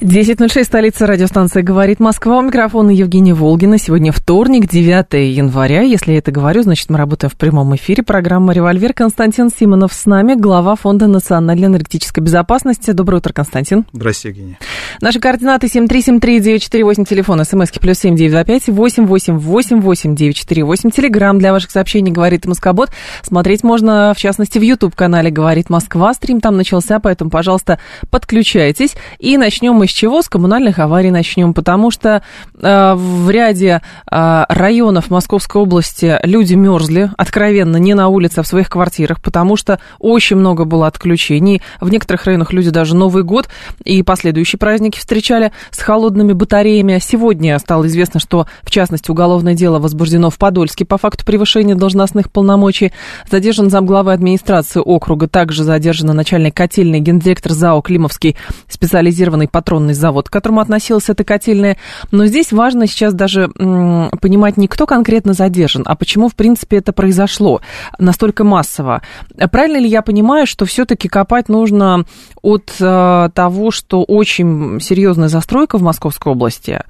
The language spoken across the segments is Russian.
10.06, столица радиостанции «Говорит Москва». У микрофона Евгения Волгина. Сегодня вторник, 9 января. Если я это говорю, значит, мы работаем в прямом эфире. Программа «Револьвер». Константин Симонов с нами, глава Фонда национальной энергетической безопасности. Доброе утро, Константин. Здравствуйте, Евгения. Наши координаты 7373948, телефон, смски плюс 7925 8888948, телеграмм для ваших сообщений «Говорит Москобот». Смотреть можно, в частности, в YouTube-канале «Говорит Москва». Стрим там начался, поэтому, пожалуйста, подключайтесь. И начнем мы с чего? С коммунальных аварий начнем, потому что э, в ряде э, районов Московской области люди мерзли, откровенно, не на улице, а в своих квартирах, потому что очень много было отключений. В некоторых районах люди даже Новый год и последующие праздники встречали с холодными батареями. Сегодня стало известно, что, в частности, уголовное дело возбуждено в Подольске по факту превышения должностных полномочий. Задержан замглавы администрации округа, также задержан начальник котельной гендиректор ЗАО «Климовский» специализированный патрон авиационный завод, к которому относилась эта котельная. Но здесь важно сейчас даже понимать не кто конкретно задержан, а почему, в принципе, это произошло настолько массово. Правильно ли я понимаю, что все-таки копать нужно от э, того, что очень серьезная застройка в Московской области,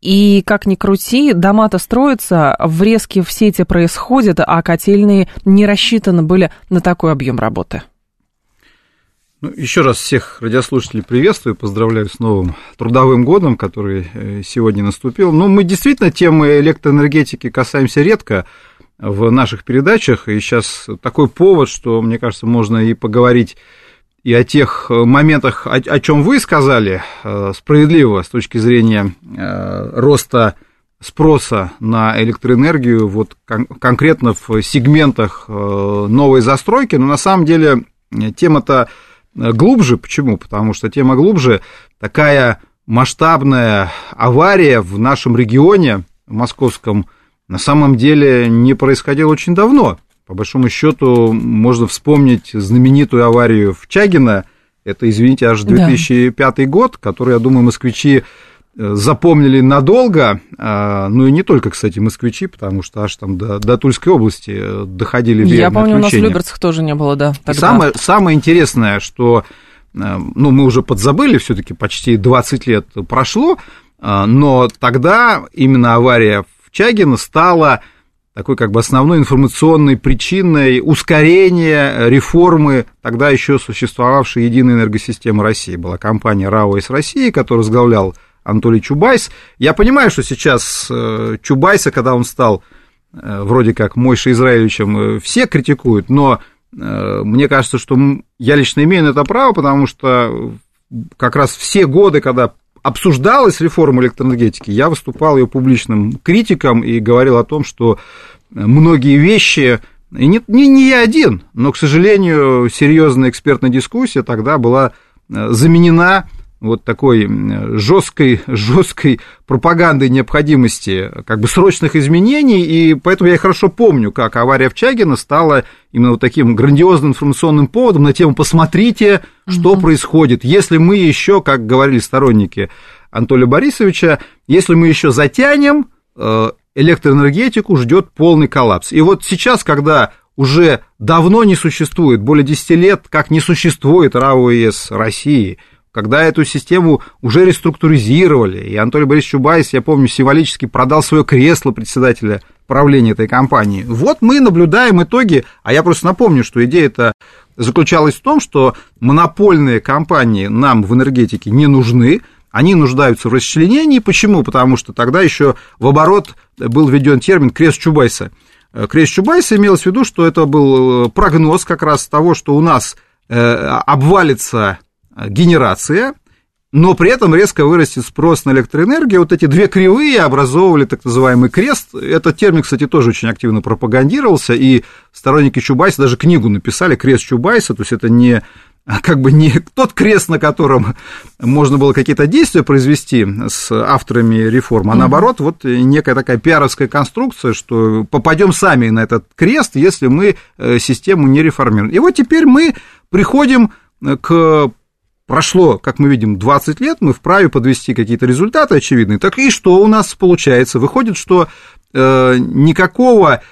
и как ни крути, дома-то строятся, врезки в сети происходят, а котельные не рассчитаны были на такой объем работы. Ну, еще раз всех радиослушателей приветствую, поздравляю с новым трудовым годом, который э, сегодня наступил. Ну, мы действительно темы электроэнергетики касаемся редко в наших передачах, и сейчас такой повод, что, мне кажется, можно и поговорить и о тех моментах, о, о чем вы сказали, э, справедливо с точки зрения э, роста спроса на электроэнергию, вот кон- конкретно в сегментах новой застройки, но на самом деле тема-то Э, глубже. Почему? Потому что тема глубже. Такая масштабная авария в нашем регионе, в московском, на самом деле не происходила очень давно. По большому счету можно вспомнить знаменитую аварию в Чагино. Это, извините, аж 2005 да. год, который, я думаю, москвичи запомнили надолго, а, ну и не только, кстати, москвичи, потому что аж там до, до Тульской области э, доходили Я помню, у нас в Люберцах тоже не было, да. Тогда. И самое, самое интересное, что, э, ну, мы уже подзабыли, все таки почти 20 лет прошло, э, но тогда именно авария в Чагино стала такой как бы основной информационной причиной ускорения реформы тогда еще существовавшей единой энергосистемы России. Была компания РАО из России, которую возглавлял Анатолий Чубайс. Я понимаю, что сейчас э, Чубайса, когда он стал э, вроде как Мойшей Израилевичем, э, все критикуют, но мне кажется, что я лично имею на это право, потому что как раз все годы, когда обсуждалась реформа электроэнергетики, я выступал ее публичным критиком и говорил о том, что многие вещи, и не, не, не я один, но, к сожалению, серьезная экспертная дискуссия тогда была заменена вот такой жесткой, жесткой пропагандой необходимости как бы срочных изменений, и поэтому я хорошо помню, как авария в Чагино стала именно вот таким грандиозным информационным поводом на тему «посмотрите, что угу. происходит». Если мы еще, как говорили сторонники Анатолия Борисовича, если мы еще затянем, э, электроэнергетику ждет полный коллапс. И вот сейчас, когда уже давно не существует, более 10 лет, как не существует РАО ЕС России – когда эту систему уже реструктуризировали, и Анатолий Борисович Чубайс, я помню, символически продал свое кресло председателя правления этой компании. Вот мы наблюдаем итоги, а я просто напомню, что идея-то заключалась в том, что монопольные компании нам в энергетике не нужны, они нуждаются в расчленении. Почему? Потому что тогда еще в оборот был введен термин крест Чубайса. Крест Чубайса имелось в виду, что это был прогноз как раз того, что у нас э, обвалится генерация, но при этом резко вырастет спрос на электроэнергию. Вот эти две кривые образовывали так называемый крест. Этот термин, кстати, тоже очень активно пропагандировался, и сторонники Чубайса даже книгу написали «Крест Чубайса», то есть это не как бы не тот крест, на котором можно было какие-то действия произвести с авторами реформ, а наоборот, вот некая такая пиаровская конструкция, что попадем сами на этот крест, если мы э, систему не реформируем. И вот теперь мы приходим к прошло, как мы видим, 20 лет, мы вправе подвести какие-то результаты очевидные. Так и что у нас получается? Выходит, что э, никакого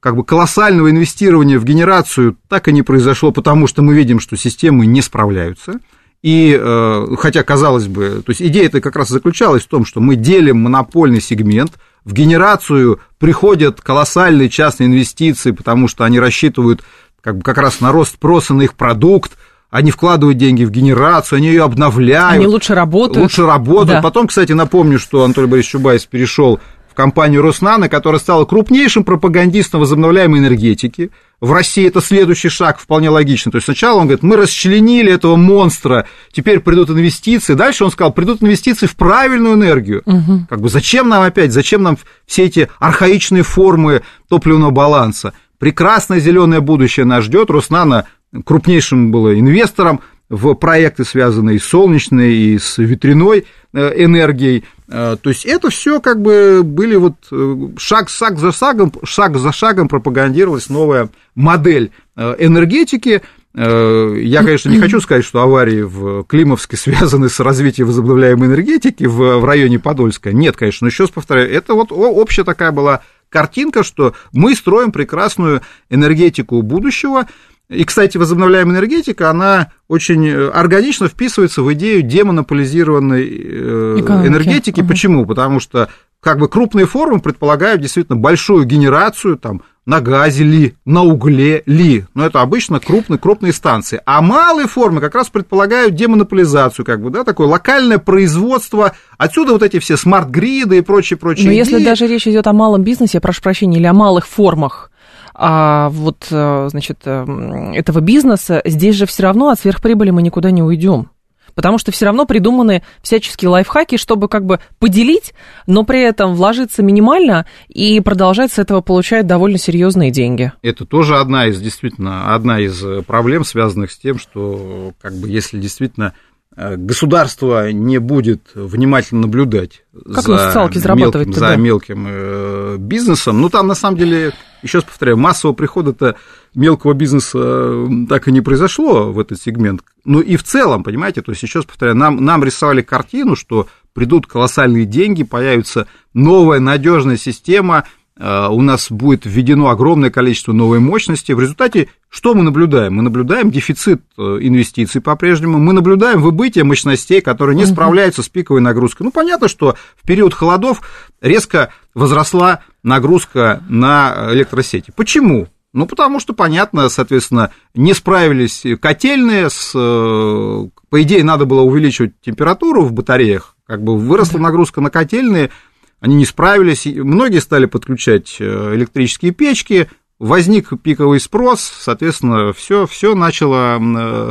как бы колоссального инвестирования в генерацию так и не произошло, потому что мы видим, что системы не справляются. И э, хотя, казалось бы, то есть идея это как раз заключалась в том, что мы делим монопольный сегмент, в генерацию приходят колоссальные частные инвестиции, потому что они рассчитывают как, бы, как раз на рост спроса на их продукт, они вкладывают деньги в генерацию, они ее обновляют. Они лучше работают. Лучше работают. Да. Потом, кстати, напомню, что Анатолий Борисович Чубайс перешел в компанию Роснано, которая стала крупнейшим пропагандистом возобновляемой энергетики. В России это следующий шаг, вполне логично. То есть сначала он говорит, мы расчленили этого монстра, теперь придут инвестиции. Дальше он сказал, придут инвестиции в правильную энергию. Угу. Как бы зачем нам опять, зачем нам все эти архаичные формы топливного баланса? Прекрасное зеленое будущее нас ждет. Роснано крупнейшим было инвестором в проекты, связанные с солнечной и с ветряной э, энергией. Э, то есть это все как бы были вот э, шаг, шаг за шагом, шаг за шагом пропагандировалась новая модель энергетики. Я, конечно, не хочу сказать, что аварии в Климовске связаны с развитием возобновляемой энергетики в, районе Подольска. Нет, конечно, но еще раз повторяю, это вот общая такая была картинка, что мы строим прекрасную энергетику будущего, и, кстати, возобновляемая энергетика, она очень э, органично вписывается в идею демонополизированной э, Экономики. энергетики. Угу. Почему? Потому что как бы крупные формы предполагают действительно большую генерацию там, на газе ли, на угле ли. Но это обычно крупные, крупные станции. А малые формы как раз предполагают демонополизацию, как бы, да, такое локальное производство. Отсюда вот эти все смарт-гриды и прочие, прочие. Но идеи. если даже речь идет о малом бизнесе, я прошу прощения, или о малых формах, а вот, э, значит, э, этого бизнеса, здесь же все равно от сверхприбыли мы никуда не уйдем. Потому что все равно придуманы всяческие лайфхаки, чтобы как бы поделить, но при этом вложиться минимально и продолжать с этого получать довольно серьезные деньги. Это тоже одна из, действительно, одна из э, проблем, связанных с тем, что как бы если действительно государство не будет внимательно наблюдать как за, мелким, за мелким э, бизнесом, ну там на самом деле, еще раз повторяю, массового прихода-то мелкого бизнеса э, так и не произошло в этот сегмент. Ну и в целом, понимаете, то есть еще раз повторяю, нам, нам рисовали картину, что придут колоссальные деньги, появится новая надежная система, Э, у нас будет введено огромное количество новой мощности. В результате что мы наблюдаем? Мы наблюдаем дефицит э, инвестиций по-прежнему, мы наблюдаем выбытие мощностей, которые не справляются с пиковой нагрузкой. Ну, понятно, что в период холодов резко возросла нагрузка на электросети. Почему? Ну, потому что, понятно, соответственно, не справились котельные, с, э, по идее, надо было увеличивать температуру в батареях, как бы выросла нагрузка на котельные, они не справились, многие стали подключать э, электрические печки, возник пиковый спрос, соответственно, все, все начало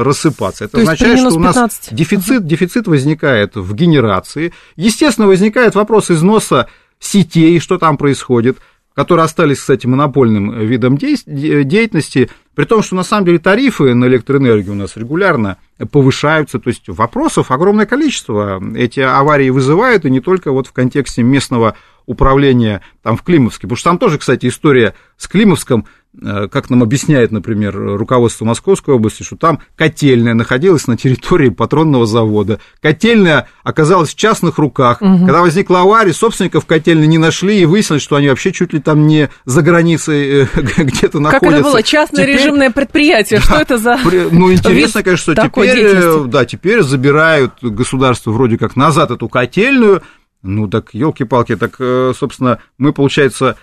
рассыпаться. Это То означает, что у нас 15. дефицит, дефицит возникает в генерации. Естественно, возникает вопрос износа сетей, что там происходит которые остались, кстати, монопольным видом деятельности, при том, что на самом деле тарифы на электроэнергию у нас регулярно повышаются, то есть вопросов огромное количество. Эти аварии вызывают, и не только вот в контексте местного управления там в Климовске, потому что там тоже, кстати, история с Климовском – как нам объясняет, например, руководство Московской области, что там котельная находилась на территории патронного завода. Котельная оказалась в частных руках. Угу. Когда возникла авария, собственников котельной не нашли, и выяснилось, что они вообще чуть ли там не за границей э, где-то находятся. Как это было? Частное теперь... режимное предприятие. Да, что это за Ну, интересно, конечно, что теперь, э, да, теперь забирают государство вроде как назад эту котельную. Ну, так, елки-палки, так, собственно, мы, получается,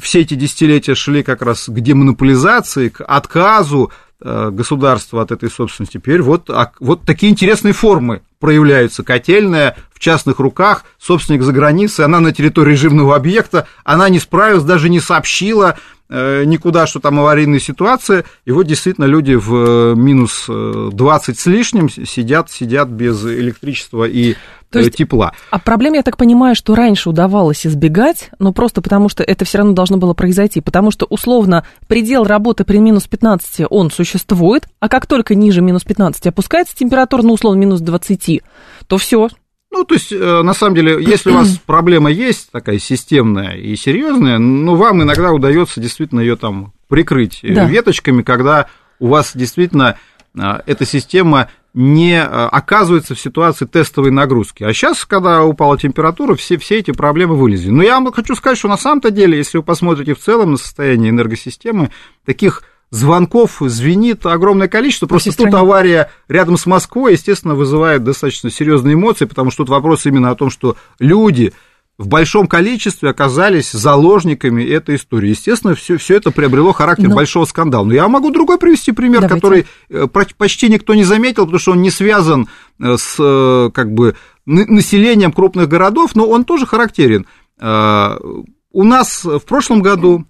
все эти десятилетия шли как раз к демонополизации, к отказу э, государства от этой собственности. Теперь вот, вот такие интересные формы проявляются. Котельная в частных руках, собственник за границей, она на территории режимного объекта, она не справилась, даже не сообщила никуда, что там аварийная ситуация, и вот действительно люди в минус 20 с лишним сидят, сидят без электричества и то есть, тепла. А проблема, я так понимаю, что раньше удавалось избегать, но просто потому, что это все равно должно было произойти, потому что, условно, предел работы при минус 15, он существует, а как только ниже минус 15 опускается температура, ну, условно, минус 20, то все, ну, то есть, э, на самом деле, если у вас проблема есть такая системная и серьезная, ну, вам иногда удается действительно ее там прикрыть э, да. веточками, когда у вас действительно э, эта система не оказывается в ситуации тестовой нагрузки. А сейчас, когда упала температура, все, все эти проблемы вылезли. Но я вам хочу сказать, что на самом-то деле, если вы посмотрите в целом на состояние энергосистемы, таких звонков звенит огромное количество. Просто тут авария рядом с Москвой, естественно, вызывает достаточно серьезные эмоции, потому что тут вопрос именно о том, что люди в большом количестве оказались заложниками этой истории. Естественно, все, все это приобрело характер Но... большого скандала. Но я могу другой привести пример, Давайте. который э, почти никто не заметил, потому что он не связан э, с э, как бы, населением крупных городов, но он тоже характерен. У нас в прошлом году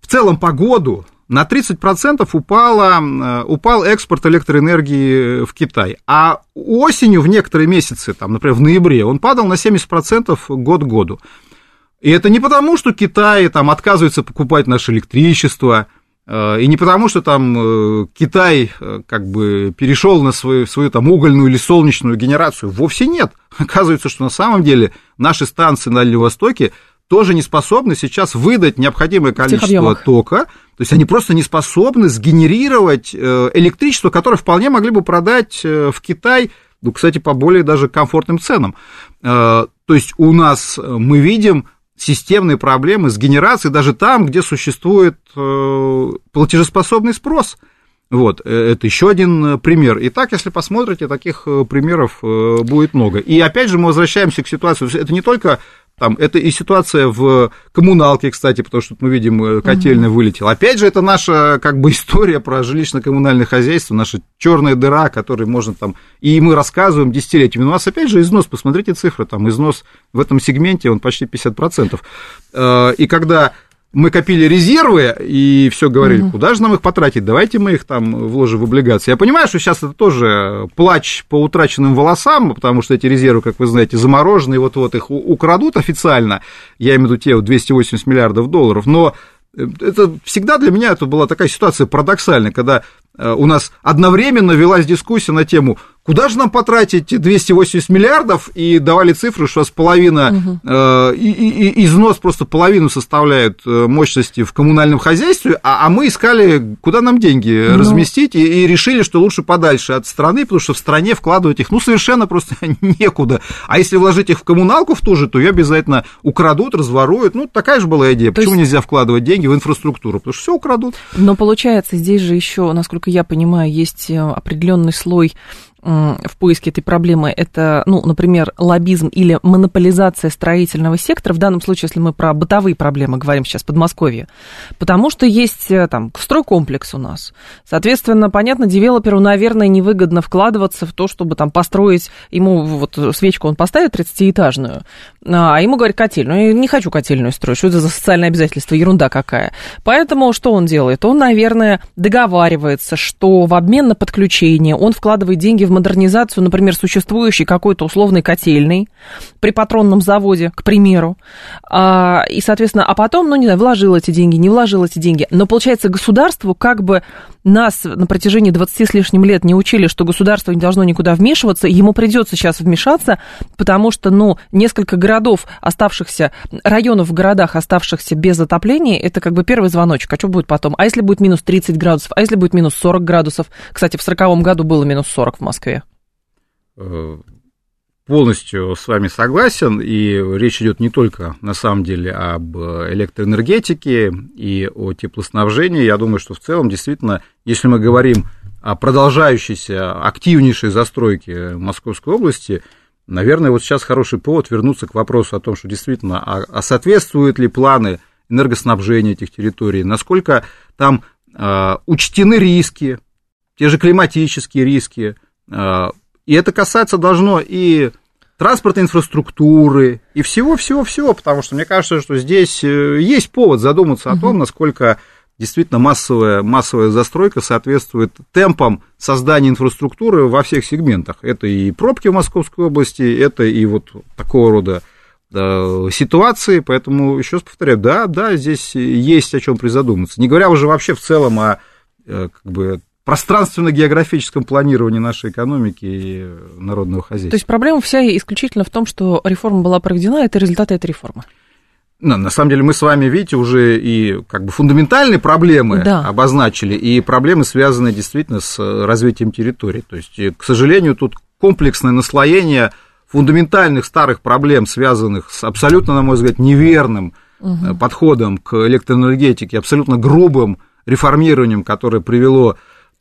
в целом по году на 30% упало, э, упал экспорт электроэнергии в Китай. А осенью в некоторые месяцы, там, например, в ноябре, он падал на 70% год к году. И это не потому, что Китай там, отказывается покупать наше электричество, э, и не потому, что там э, Китай как бы перешел на свою, свою там угольную или солнечную генерацию. Вовсе нет. Оказывается, что на самом деле наши станции на Дальнем Востоке тоже не способны сейчас выдать необходимое количество тока, то есть они просто не способны сгенерировать э, электричество, которое вполне могли бы продать э, в Китай, ну, кстати, по более даже комфортным ценам. Э, то есть у нас мы видим системные проблемы с генерацией даже там, где существует платежеспособный спрос. Вот, это еще один пример. Итак, если посмотрите, таких примеров будет много. И опять же мы возвращаемся к ситуации, это не только там, это и ситуация в коммуналке, кстати, потому что мы видим, э, котельная угу. вылетела. Опять же, это наша как бы история про жилищно-коммунальное хозяйство, наша черная дыра, которой можно там... И мы рассказываем десятилетиями. Но у нас опять же износ, посмотрите цифры, там износ в этом сегменте, он почти 50%. Э, и когда мы копили резервы и все говорили, угу. куда же нам их потратить, давайте мы их там вложим в облигации. Я понимаю, что сейчас это тоже плач по утраченным волосам, потому что эти резервы, как вы знаете, заморожены, вот-вот их украдут официально, я имею в виду те вот 280 миллиардов долларов, но это всегда для меня это была такая ситуация парадоксальная, когда э, у нас одновременно велась дискуссия на тему, Куда же нам потратить 280 миллиардов? И давали цифры, что с половина, угу. э, и, и, износ просто половину составляют э, мощности в коммунальном хозяйстве, а, а мы искали, куда нам деньги ну. разместить, и, и решили, что лучше подальше от страны, потому что в стране вкладывать их, ну, совершенно просто некуда. А если вложить их в коммуналку в ту же, то ее обязательно украдут, разворуют. Ну, такая же была идея. То Почему есть... нельзя вкладывать деньги в инфраструктуру? Потому что все украдут. Но получается, здесь же еще, насколько я понимаю, есть э, определенный слой в поиске этой проблемы, это, ну, например, лоббизм или монополизация строительного сектора, в данном случае, если мы про бытовые проблемы говорим сейчас, Подмосковье, потому что есть э, там стройкомплекс у нас. Соответственно, понятно, девелоперу, наверное, невыгодно вкладываться в то, чтобы там построить, ему вот свечку он поставит 30-этажную, а ему говорят котельную. Не хочу котельную строить, что это за социальное обязательство, ерунда какая. Поэтому что он делает? Он, наверное, договаривается, что в обмен на подключение он вкладывает деньги в модернизацию, например, существующей какой-то условной котельной при патронном заводе, к примеру. А, и, соответственно, а потом, ну, не знаю, вложил эти деньги, не вложил эти деньги. Но, получается, государству как бы нас на протяжении 20 с лишним лет не учили, что государство не должно никуда вмешиваться, ему придется сейчас вмешаться, потому что, ну, несколько городов, оставшихся, районов в городах, оставшихся без отопления, это как бы первый звоночек. А что будет потом? А если будет минус 30 градусов? А если будет минус 40 градусов? Кстати, в 40 году было минус 40 в Москве. Э, полностью с вами согласен, и речь идет не только, на самом деле, об электроэнергетике и о теплоснабжении. Я думаю, что в целом, действительно, если мы говорим о продолжающейся активнейшей застройке Московской области, наверное, вот сейчас хороший повод вернуться к вопросу о том, что действительно, а, а соответствуют ли планы энергоснабжения этих территорий, насколько там а, учтены риски, те же климатические риски, а, и это касаться должно и транспортной инфраструктуры и всего-всего-всего, потому что мне кажется, что здесь э, есть повод задуматься о том, насколько действительно массовая, массовая застройка соответствует темпам создания инфраструктуры во всех сегментах. Это и пробки в Московской области, это и вот такого рода да, ситуации, поэтому еще раз повторяю, да, да, здесь есть о чем призадуматься. Не говоря уже вообще в целом о э, как бы, пространственно-географическом планировании нашей экономики и народного хозяйства. То есть проблема вся исключительно в том, что реформа была проведена, это результаты этой реформы. Ну, на самом деле мы с вами, видите, уже и как бы фундаментальные проблемы да. обозначили, и проблемы, связанные действительно с развитием территории. То есть, к сожалению, тут комплексное наслоение фундаментальных старых проблем, связанных с абсолютно, на мой взгляд, неверным угу. подходом к электроэнергетике, абсолютно грубым реформированием, которое привело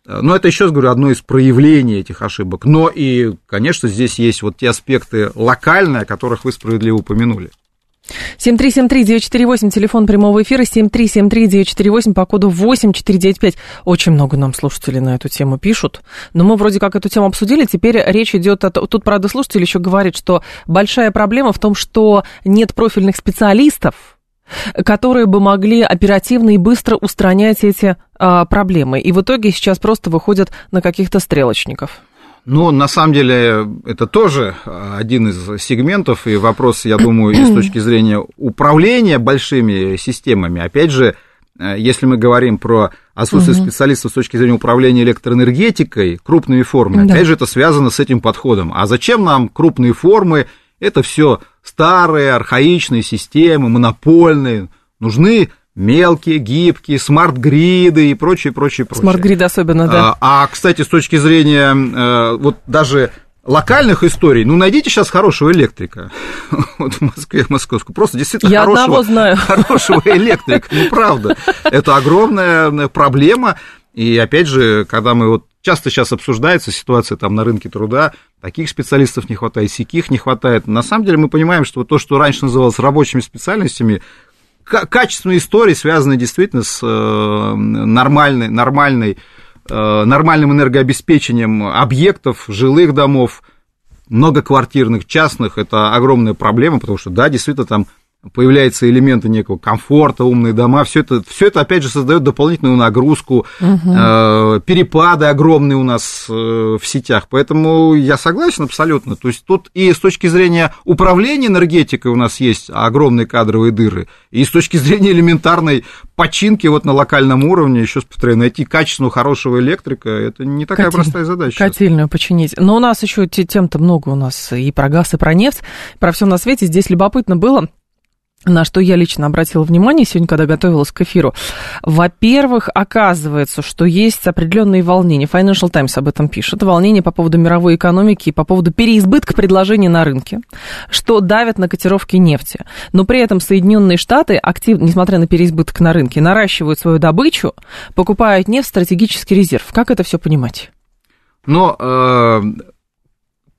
э, ну, это еще говорю, одно из проявлений этих ошибок. Но и, конечно, здесь есть вот те аспекты локальные, о которых вы справедливо упомянули. 7373948, телефон прямого эфира, 7373948 по коду 8495. Очень много нам слушателей на эту тему пишут. Но мы вроде как эту тему обсудили, теперь речь идет о... Тут, правда, слушатель еще говорит, что большая проблема в том, что нет профильных специалистов, которые бы могли оперативно и быстро устранять эти а, проблемы. И в итоге сейчас просто выходят на каких-то стрелочников. Ну, на самом деле, это тоже один из сегментов, и вопрос, я думаю, и с точки зрения управления большими системами. Опять же, э, если мы говорим про отсутствие угу. специалистов с точки зрения управления электроэнергетикой, крупными формами, да. опять же, это связано с этим подходом. А зачем нам крупные формы? Это все старые, архаичные системы, монопольные. Нужны мелкие, гибкие, смарт-гриды и прочее, прочее, прочее. Смарт-грид особенно, да. А, а, кстати, с точки зрения э, вот даже локальных историй, ну, найдите сейчас хорошего электрика. Вот в Москве, в Московскую. Просто действительно Я хорошего, знаю. хорошего электрика. Ну, правда. Это огромная проблема. И опять же, когда мы вот часто сейчас обсуждается ситуация там на рынке труда, таких специалистов не хватает, сяких не хватает. На самом деле мы понимаем, что то, что раньше называлось рабочими специальностями, качественные истории, связанные действительно с э, нормальной, нормальной, э, нормальным энергообеспечением объектов, жилых домов, многоквартирных, частных, это огромная проблема, потому что, да, действительно, там появляются элементы некого комфорта, умные дома, все это, все это опять же создает дополнительную нагрузку, угу. э, перепады огромные у нас э, в сетях, поэтому я согласен абсолютно. То есть тут и с точки зрения управления энергетикой у нас есть огромные кадровые дыры, и с точки зрения элементарной починки вот на локальном уровне, еще раз повторяю, найти качественного, хорошего электрика, это не такая Котель... простая задача. Котельную починить. Но у нас еще тем-то много у нас и про газ, и про нефть, про все на свете. Здесь любопытно было, на что я лично обратила внимание сегодня, когда готовилась к эфиру. Во-первых, оказывается, что есть определенные волнения. Financial Times об этом пишет. Волнения по поводу мировой экономики и по поводу переизбытка предложений на рынке, что давят на котировки нефти. Но при этом Соединенные Штаты, активно, несмотря на переизбыток на рынке, наращивают свою добычу, покупают нефть в стратегический резерв. Как это все понимать? Но э,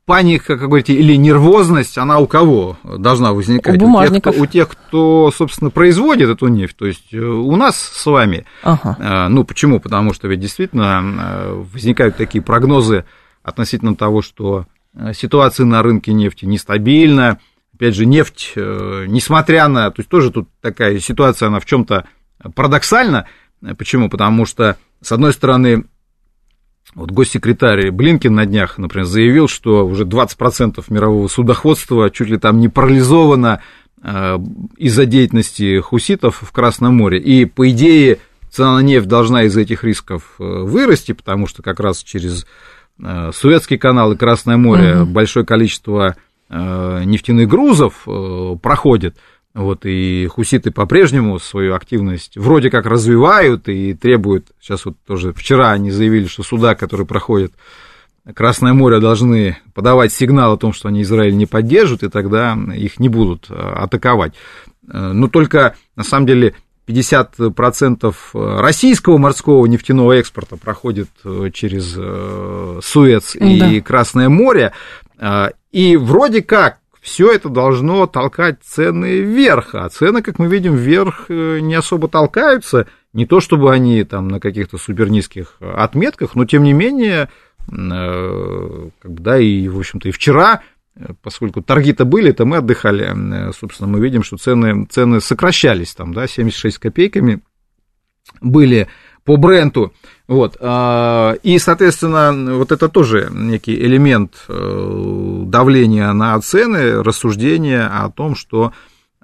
паника, как говорите, или нервозность, она у кого должна возникать? У бумажников. У тех, кто, у тех, кто собственно, производит эту нефть, то есть э, у нас с вами. Ага. Э, ну, почему? Потому что ведь действительно э, возникают такие прогнозы относительно того, что ситуация на рынке нефти нестабильна. Опять же, нефть, несмотря на... То есть тоже тут такая ситуация, она в чем то парадоксальна. Почему? Потому что, с одной стороны, вот госсекретарь Блинкин на днях, например, заявил, что уже 20% мирового судоходства чуть ли там не парализовано э, из-за деятельности хуситов в Красном море. И, по идее, цена на нефть должна из этих рисков э, вырасти, потому что как раз через э, Суэцкий канал и Красное море угу. большое количество нефтяных грузов проходит. Вот, и хуситы по-прежнему свою активность вроде как развивают и требуют, сейчас вот тоже вчера они заявили, что суда, которые проходят Красное море, должны подавать сигнал о том, что они Израиль не поддержат, и тогда их не будут а, атаковать. Э, но только, на самом деле, 50% российского морского нефтяного экспорта проходит э, через э, Суэц и да. Красное море, и вроде как все это должно толкать цены вверх, а цены, как мы видим, вверх э, не особо толкаются, не то чтобы они там на каких-то супер низких отметках, но тем не менее, э, да, и, в общем-то, и вчера поскольку торги-то были, то мы отдыхали. Собственно, мы видим, что цены, цены сокращались там, да, 76 копейками были по бренду. Вот. А, и, соответственно, вот это тоже некий элемент э, давления на цены, рассуждения о том, что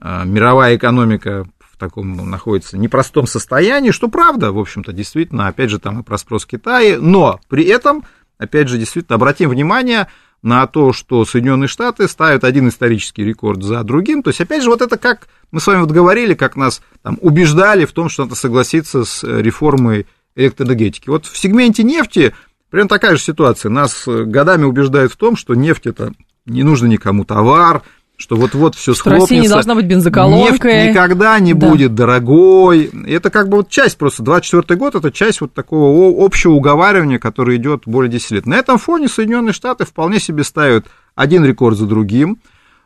э, мировая экономика в таком находится непростом состоянии, что правда, в общем-то, действительно, опять же, там и про спрос Китая, но при этом, опять же, действительно, обратим внимание на то, что Соединенные Штаты ставят один исторический рекорд за другим. То есть, опять же, вот это как мы с вами вот говорили, как нас там, убеждали в том, что надо согласиться с реформой электроэнергетики. Вот в сегменте нефти примерно такая же ситуация. Нас годами убеждают в том, что нефть это не нужно никому товар, что вот-вот все схлопнется. Россия не должна быть бензоколонкой. Нефть никогда не да. будет дорогой. Это как бы вот часть просто, 24 год, это часть вот такого общего уговаривания, которое идет более 10 лет. На этом фоне Соединенные Штаты вполне себе ставят один рекорд за другим,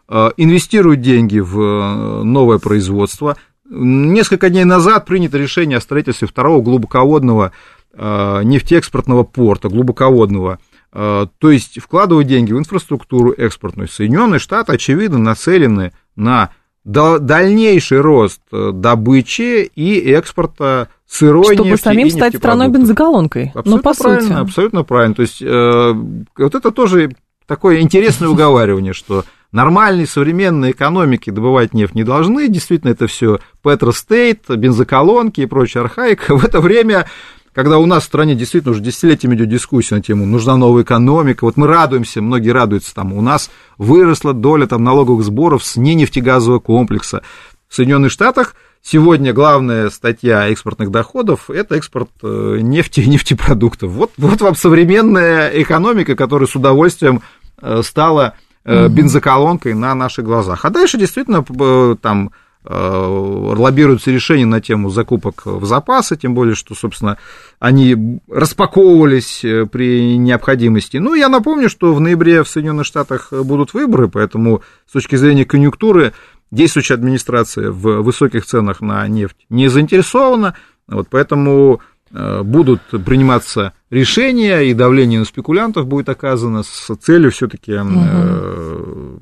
э, инвестируют деньги в э, новое производство. Несколько дней назад принято решение о строительстве второго глубоководного э, нефтеэкспортного порта, глубоководного то есть вкладывать деньги в инфраструктуру экспортную. Соединенные Штаты, очевидно, нацелены на дальнейший рост э, добычи и экспорта сырой Чтобы нефти самим стать страной бензоколонкой. Абсолютно ну, по правильно, сути. абсолютно правильно. То есть э, вот это тоже такое интересное уговаривание, что нормальные современные экономики добывать нефть не должны. Действительно, это все петростейт, бензоколонки и прочая архаика. В это время когда у нас в стране действительно уже десятилетиями идет дискуссия на тему, нужна новая экономика, вот мы радуемся, многие радуются, там, у нас выросла доля там, налоговых сборов с ненефтегазового комплекса. В Соединенных Штатах сегодня главная статья экспортных доходов – это экспорт э, нефти и нефтепродуктов. Вот, вот вам современная экономика, которая с удовольствием э, стала э, бензоколонкой на наших глазах. А дальше действительно там лоббируются решения на тему закупок в запасы, тем более, что, собственно, они распаковывались э, при необходимости. Ну, я напомню, что в ноябре в Соединенных Штатах будут выборы, поэтому с точки зрения конъюнктуры действующая администрация в высоких ценах на нефть не заинтересована, вот, поэтому Э, будут приниматься решения, и давление на спекулянтов будет оказано с целью все-таки, угу. э,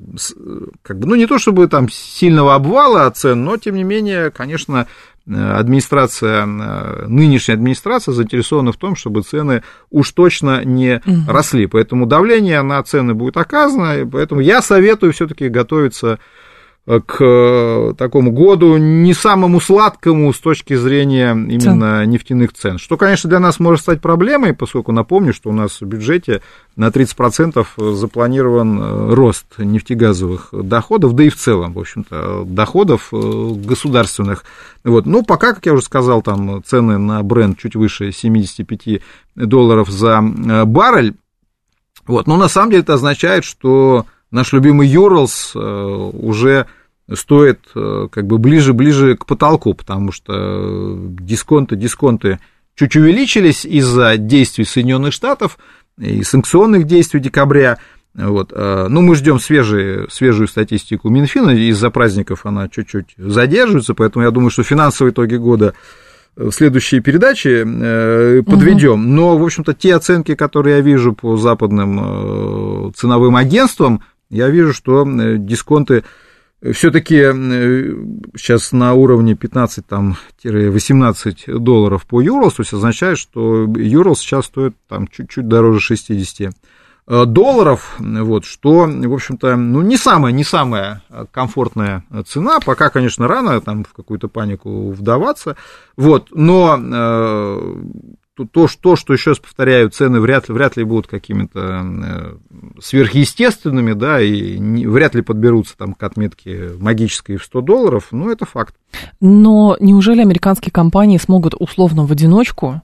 как бы, ну, не то чтобы там сильного обвала цен, но, тем не менее, конечно, администрация, э, нынешняя администрация заинтересована в том, чтобы цены уж точно не угу. росли. Поэтому давление на цены будет оказано, и поэтому я советую все-таки готовиться к э, такому году не самому сладкому с точки зрения именно цен. нефтяных цен. Что, конечно, для нас может стать проблемой, поскольку напомню, что у нас в бюджете на 30% запланирован э, рост нефтегазовых доходов, да и в целом, в общем-то, доходов э, государственных. Вот. Ну, пока, как я уже сказал, там цены на бренд чуть выше 75 долларов за баррель. Вот. Но на самом деле это означает, что наш любимый Юрлс э, уже стоит э, как бы ближе-ближе к потолку, потому что дисконты, дисконты чуть увеличились из-за действий Соединенных Штатов и санкционных действий декабря. Вот. Э, ну, мы ждем свежие, свежую статистику Минфина, из-за праздников она чуть-чуть задерживается, поэтому я думаю, что финансовые итоги года в следующей передаче подведем. Угу. Но, в общем-то, те оценки, которые я вижу по западным ценовым агентствам, я вижу, что э, дисконты все-таки э, сейчас на уровне 15-18 долларов по Юрлс, то есть означает, что Юрлс сейчас стоит там чуть-чуть дороже 60 э, долларов, вот, что, в общем-то, ну, не самая, не самая комфортная цена, пока, конечно, рано там в какую-то панику вдаваться, вот, но то, что, что еще раз повторяю, цены вряд, вряд ли будут какими-то э, сверхъестественными, да, и не, вряд ли подберутся там к отметке магической в 100 долларов, но это факт. Но неужели американские компании смогут условно в одиночку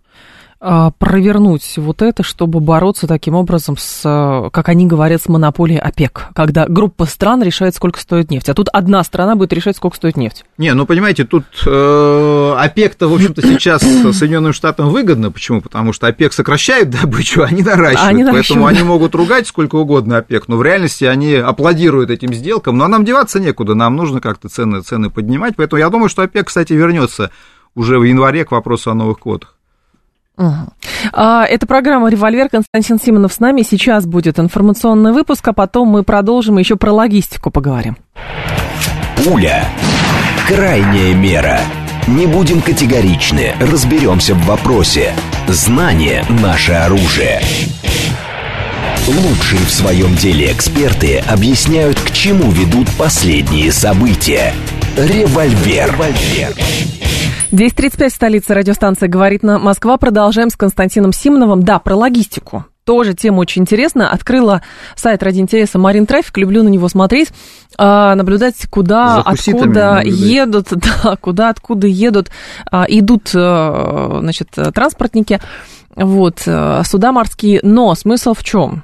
провернуть вот это, чтобы бороться таким образом с, как они говорят, с монополией ОПЕК, когда группа стран решает, сколько стоит нефть, а тут одна страна будет решать, сколько стоит нефть. Не, ну понимаете, тут э, ОПЕК-то, в общем-то, сейчас Соединенным Штатам выгодно. Почему? Потому что ОПЕК сокращает добычу, а они наращивают. Они наращивают. Поэтому они могут ругать сколько угодно ОПЕК, но в реальности они аплодируют этим сделкам. Но нам деваться некуда, нам нужно как-то цены, цены поднимать. Поэтому я думаю, что ОПЕК, кстати, вернется уже в январе к вопросу о новых квотах. А, это программа «Револьвер». Константин Симонов с нами. Сейчас будет информационный выпуск, а потом мы продолжим еще про логистику поговорим. Пуля. Крайняя мера. Не будем категоричны, разберемся в вопросе. Знание – наше оружие. Лучшие в своем деле эксперты объясняют, к чему ведут последние события. Револьвер. Револьвер. 10.35, столица радиостанция «Говорит на Москва». Продолжаем с Константином Симоновым. Да, про логистику. Тоже тема очень интересная. Открыла сайт ради интереса Марин Трафик. Люблю на него смотреть, а, наблюдать, куда, откуда едут, да, куда, откуда едут, а, идут, а, значит, транспортники, вот, суда морские. Но смысл в чем?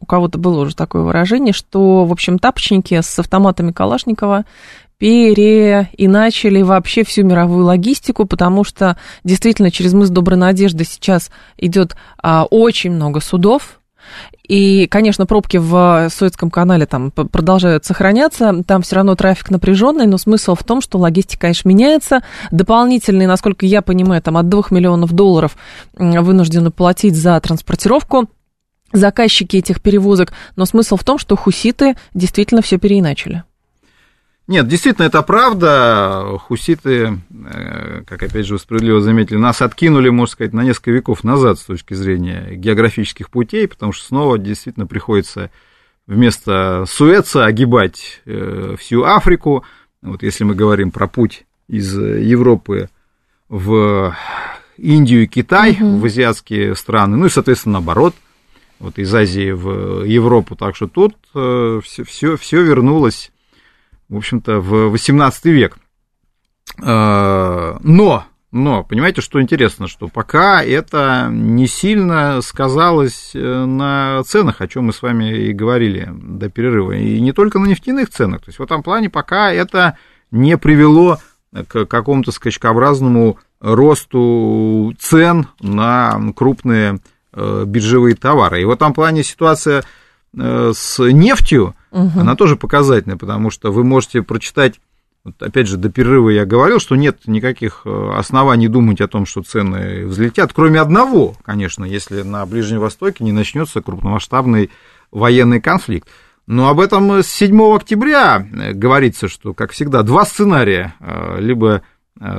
У кого-то было уже такое выражение, что, в общем, тапочники с автоматами Калашникова переиначили вообще всю мировую логистику, потому что действительно через мыс Доброй Надежды сейчас идет а, очень много судов, и, конечно, пробки в Суэцком канале там продолжают сохраняться, там все равно трафик напряженный, но смысл в том, что логистика, конечно, меняется. Дополнительные, насколько я понимаю, там от 2 миллионов долларов вынуждены платить за транспортировку заказчики этих перевозок, но смысл в том, что хуситы действительно все переиначили. Нет, действительно, это правда. Хуситы, э, как опять же вы справедливо заметили, нас откинули, можно сказать, на несколько веков назад с точки зрения географических путей, потому что снова действительно приходится вместо Суэца огибать э, всю Африку. Вот если мы говорим про путь из Европы в Индию и Китай, угу. в азиатские страны, ну и, соответственно, наоборот, вот из Азии в Европу. Так что тут все, все, все вернулось в общем-то, в 18 век. А, но, но, понимаете, что интересно, что пока это не сильно сказалось э, на ценах, о чем мы с вами и говорили до перерыва, и не только на нефтяных ценах. То есть в этом плане пока это не привело к какому-то скачкообразному росту цен на крупные э, биржевые товары. И в этом плане ситуация э, с нефтью угу. она тоже показательная, потому что вы можете прочитать вот опять же, до перерыва я говорил, что нет никаких э, оснований думать о том, что цены взлетят, кроме одного, конечно, если на Ближнем Востоке не начнется крупномасштабный военный конфликт. Но об этом с 7 октября э, говорится, что, как всегда, два сценария. Э, либо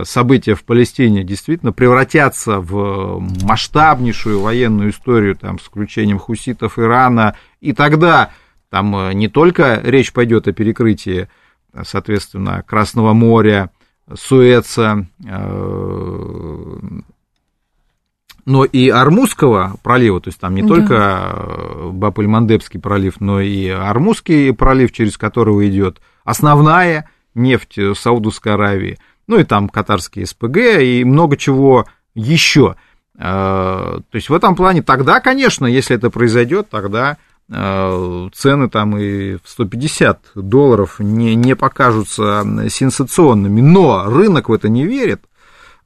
события в Палестине действительно превратятся в масштабнейшую военную историю, там, с включением хуситов Ирана, и тогда там э, не только речь пойдет о перекрытии, соответственно, Красного моря, Суэца, э, но и Армузского пролива, то есть там не да. только э, Баб-эль-Мандебский пролив, но и Армузский пролив, через которого идет основная нефть Саудовской Аравии, ну и там катарские СПГ и много чего еще. То есть в этом плане тогда, конечно, если это произойдет, тогда Э, цены там и в 150 долларов не, не покажутся сенсационными, но рынок в это не верит,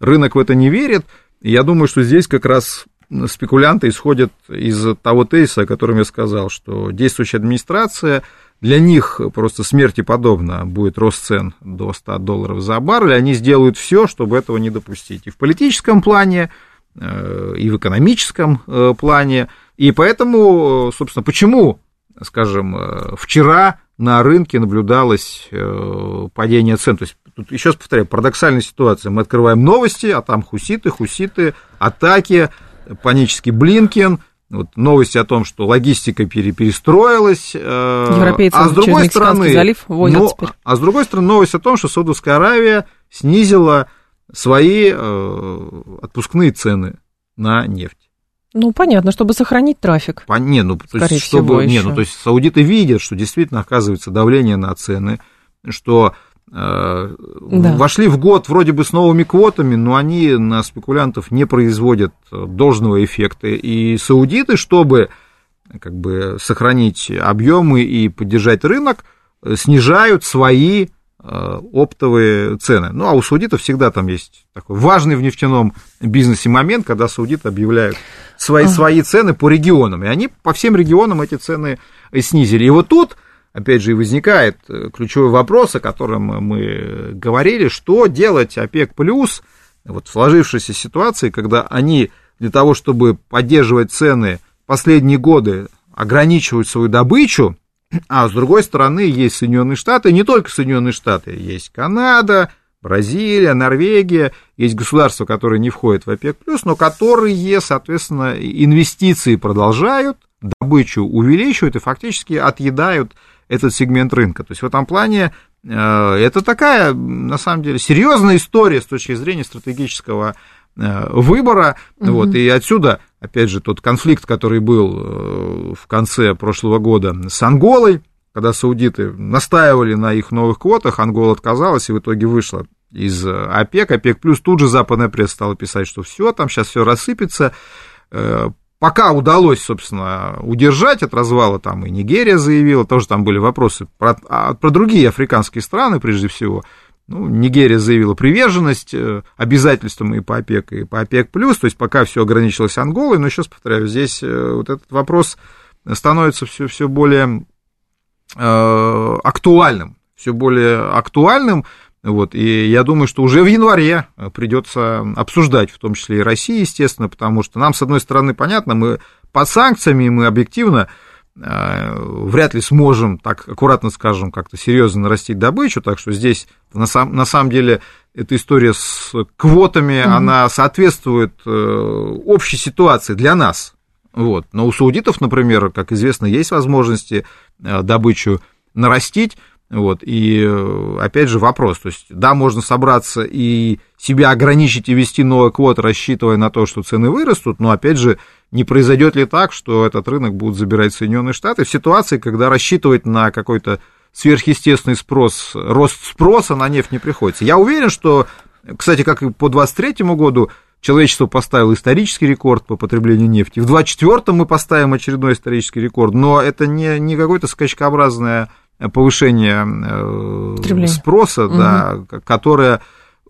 рынок в это не верит, я думаю, что здесь как раз спекулянты исходят из того тезиса, о котором я сказал, что действующая администрация, для них просто смерти подобно будет рост цен до 100 долларов за баррель, они сделают все, чтобы этого не допустить. И в политическом плане, э, и в экономическом э, плане, и поэтому, собственно, почему, скажем, э, вчера на рынке наблюдалось падение цен. То есть, тут еще раз повторяю, парадоксальная ситуация. Мы открываем новости, а там хуситы, хуситы, атаки, панический Блинкен, вот новости о том, что логистика перестроилась. Э, Европейцы а с другой стороны, залив но, теперь. а с другой стороны, новость о том, что Саудовская Аравия снизила свои отпускные цены на нефть. Ну, понятно, чтобы сохранить трафик. По, не, ну, то есть, чтобы, не, ну, то есть саудиты видят, что действительно оказывается давление на цены, что э, да. вошли в год вроде бы с новыми квотами, но они на спекулянтов не производят должного эффекта. И саудиты, чтобы как бы сохранить объемы и поддержать рынок, снижают свои Э, оптовые цены. Ну, а у саудитов всегда там есть такой важный в нефтяном бизнесе момент, когда саудиты объявляют свои, свои цены по регионам, и они по всем регионам эти цены снизили. И вот тут, опять же, и возникает э, ключевой вопрос, о котором мы говорили, что делать ОПЕК плюс вот в сложившейся ситуации, когда они для того, чтобы поддерживать цены последние годы, ограничивают свою добычу, а с другой стороны есть Соединенные Штаты, не только Соединенные Штаты, есть Канада, Бразилия, Норвегия, есть государства, которые не входят в ОПЕК+, но которые, соответственно, инвестиции продолжают, добычу увеличивают и фактически отъедают этот сегмент рынка. То есть в этом плане э, это такая, на самом деле, серьезная история с точки зрения стратегического э, выбора. Угу. Вот, и отсюда, опять же, тот конфликт, который был э, в конце прошлого года с Анголой, когда саудиты настаивали на их новых квотах, Ангола отказалась и в итоге вышла из ОПЕК. ОПЕК плюс тут же западная пресса стала писать, что все, там сейчас все рассыпется. Пока удалось, собственно, удержать от развала, там и Нигерия заявила, тоже там были вопросы про, а, про другие африканские страны, прежде всего. Ну, Нигерия заявила приверженность э, обязательствам и по ОПЕК, и по ОПЕК+, плюс, то есть пока все ограничилось Анголой, но сейчас, повторяю, здесь э, вот этот вопрос становится все, все более э, актуальным, все более актуальным, вот, и я думаю, что уже в январе придется обсуждать, в том числе и России, естественно, потому что нам, с одной стороны, понятно, мы под санкциями, мы объективно э, вряд ли сможем, так аккуратно скажем, как-то серьезно нарастить добычу, так что здесь на, сам, на самом деле эта история с квотами, mm-hmm. она соответствует э, общей ситуации для нас. Вот. Но у саудитов, например, как известно, есть возможности э, добычу нарастить, вот, и э, опять же вопрос, то есть, да, можно собраться и себя ограничить и вести новый квот, рассчитывая на то, что цены вырастут, но опять же, не произойдет ли так, что этот рынок будут забирать Соединенные Штаты в ситуации, когда рассчитывать на какой-то сверхъестественный спрос, рост спроса на нефть не приходится. Я уверен, что, кстати, как и по 2023 году, человечество поставило исторический рекорд по потреблению нефти. В 2024 мы поставим очередной исторический рекорд, но это не, не какое-то скачкообразное повышение э, спроса, угу. да, которое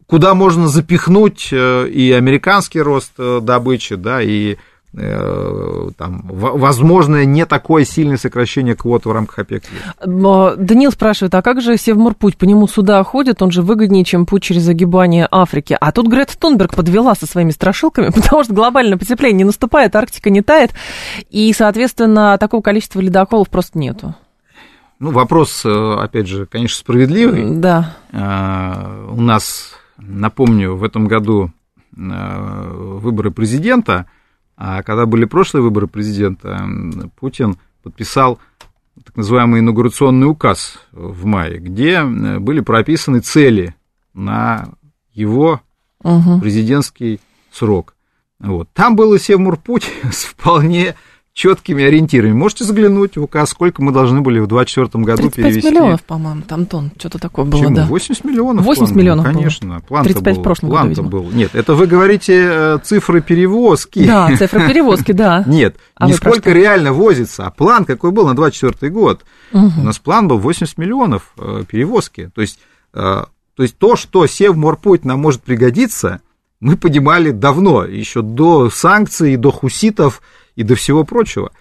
куда можно запихнуть э, и американский рост э, добычи, да, и там, возможное не такое сильное сокращение квот в рамках ОПЕК. Данил спрашивает, а как же Севморпуть? По нему суда ходят, он же выгоднее, чем путь через огибание Африки. А тут Грета Тунберг подвела со своими страшилками, потому что глобальное потепление не наступает, Арктика не тает, и, соответственно, такого количества ледоколов просто нету. Ну, вопрос, э, опять же, конечно, справедливый. Да. А, у нас, напомню, в этом году э, выборы президента, а когда были прошлые выборы президента, Путин подписал так называемый инаугурационный указ в мае, где э, были прописаны цели на его угу. президентский срок. Вот. Там был и Севмурпуть с вполне четкими ориентирами. Можете заглянуть в указ, сколько мы должны были в 2024 году 35 перевести. миллионов, по-моему, там тон, что-то такое было, Почему? да. 80 миллионов 80 план миллионов был, конечно. План 35 был, в прошлом план году, был. Нет, это вы говорите э, цифры перевозки. Да, цифры перевозки, да. Нет, а не сколько реально возится, а план какой был на 2024 год. Угу. У нас план был 80 миллионов э, перевозки. То есть, э, то есть то, что Севморпуть нам может пригодиться, мы понимали давно, еще до санкций, до хуситов и до всего прочего.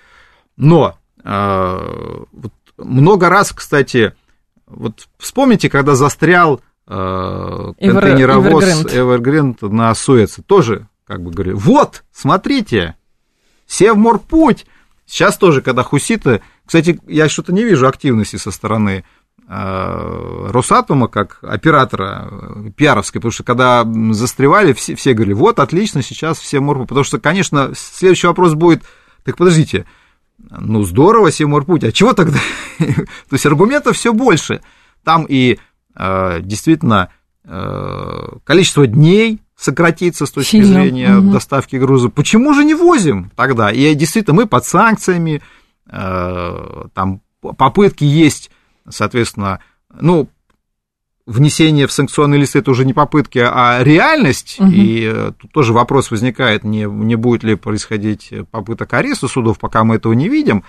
Но э, вот много раз, кстати, вот вспомните, когда застрял э, контейнеровоз Evergrande на Суэце, тоже как бы говорю, вот, смотрите, Севморпуть. Сейчас тоже, когда хуситы, кстати, я что-то не вижу активности со стороны Росатома как оператора э, пиаровской, потому что когда застревали, все, все говорили, вот, отлично, сейчас все морпут, потому что, конечно, следующий вопрос будет, так подождите, ну, здорово, Симурпуть, а чего тогда? То есть аргументов все больше. Там и э, действительно э, количество дней сократится с точки Сильно. зрения угу. доставки груза. Почему же не возим тогда? И действительно, мы под санкциями, э, там попытки есть, соответственно, ну, внесение в санкционный лист это уже не попытки, а реальность. Угу. И э, тут тоже вопрос возникает, не, не будет ли происходить попыток ареста судов, пока мы этого не видим.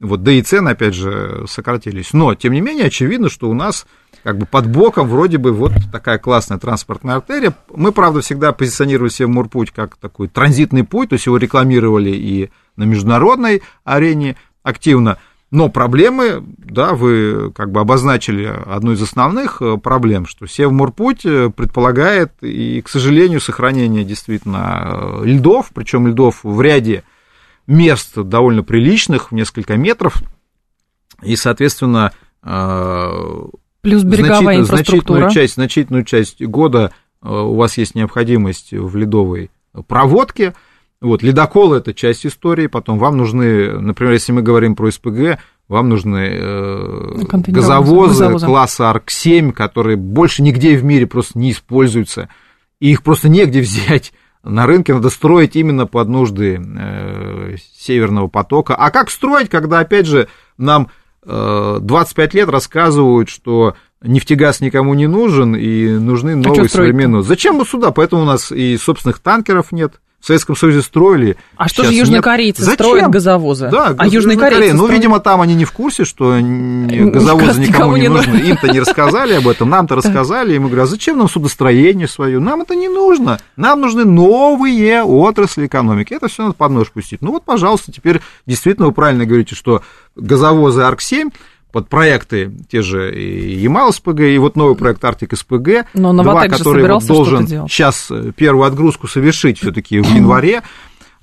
Вот, да и цены, опять же, сократились. Но, тем не менее, очевидно, что у нас как бы под боком вроде бы вот такая классная транспортная артерия. Мы, правда, всегда позиционировали себе Мурпуть как такой транзитный путь, то есть его рекламировали и на международной арене активно. Но проблемы, да, вы как бы обозначили одну из основных э, проблем, что Севморпуть э, предполагает и, к сожалению, сохранение действительно э, льдов, причем льдов в ряде мест довольно приличных, в несколько метров, и, соответственно, Плюс береговая значительную, значительную часть, значительную часть года у вас есть необходимость в ледовой проводке, вот, ледокол – это часть истории, потом вам нужны, например, если мы говорим про СПГ, вам нужны э, газовозы, газовозы класса АРК-7, которые больше нигде в мире просто не используются, и их просто негде взять. На рынке надо строить именно под нужды э, Северного потока. А как строить, когда, опять же, нам э, 25 лет рассказывают, что нефтегаз никому не нужен и нужны а новые а современные. Зачем мы сюда? Поэтому у нас и собственных танкеров нет, в Советском Союзе строили. А что же южнокорейцы нет. строят Зачем? газовозы? Да, а южные корейцы Ну, видимо, там они не в курсе, что газовозы никому не нужны. Им-то не рассказали об этом, нам-то рассказали. И мы говорим, а зачем нам судостроение свое? Нам это не нужно. Нам нужны новые отрасли экономики. Это все надо под нож пустить. Ну вот, пожалуйста, теперь действительно вы правильно говорите, что газовозы АРК-7 под проекты те же и Ямал СПГ, и вот новый проект Арктик СПГ, Но два, который вот должен сейчас э, первую отгрузку совершить все-таки в январе,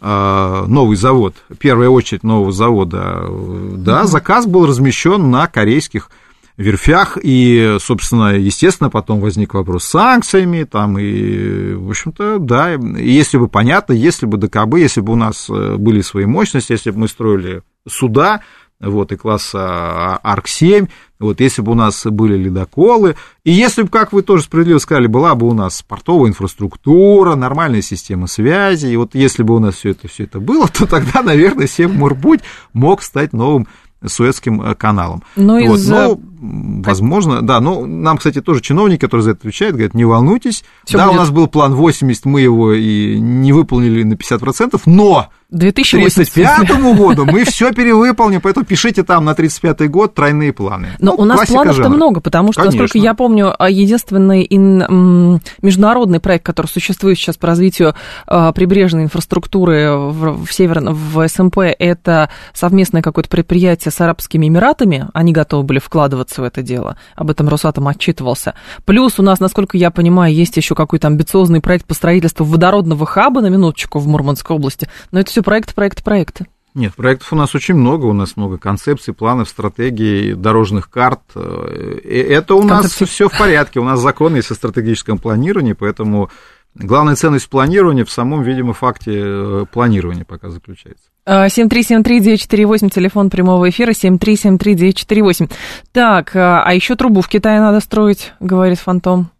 э, новый завод, первая очередь нового завода, э, да, заказ был размещен на корейских верфях, и, собственно, естественно, потом возник вопрос с санкциями, там, и, в общем-то, да, если бы понятно, если бы ДКБ, если бы у нас были свои мощности, если бы мы строили суда, вот, и класса АРК-7, вот, если бы у нас были ледоколы, и если бы, как вы тоже справедливо сказали, была бы у нас портовая инфраструктура, нормальная система связи, и вот если бы у нас все это, все это было, то тогда, наверное, Севморпуть мог стать новым Суэцким э, каналом. Но ну, вот, из... но, возможно, да, но нам, кстати, тоже чиновники, которые за это отвечают, говорят, не волнуйтесь, Всё да, будет... у нас был план 80, мы его и не выполнили на 50%, но 2035 году мы все перевыполним, поэтому пишите там на 35 год тройные планы. Но ну, у нас планов-то много, потому что, Конечно. насколько я помню, а, единственный ин, международный проект, который существует сейчас по развитию а, прибрежной инфраструктуры в, в Северном, в СМП, это совместное какое-то предприятие с Арабскими Эмиратами, они готовы были вкладываться в это дело, об этом Росатом отчитывался. Плюс у нас, насколько я понимаю, есть еще какой-то амбициозный проект по строительству водородного хаба, на минуточку, в Мурманской области, но это все проекты, проекты, проекты. Нет, проектов у нас очень много, у нас много концепций, планов, стратегий, дорожных карт. Э, это у нас все в порядке, у нас законы есть о стратегическом планировании, поэтому главная ценность планирования в самом, видимо, факте э, планирования пока заключается. 7373948, телефон прямого эфира, 7373948. Так, а, а еще трубу в Китае надо строить, говорит Фантом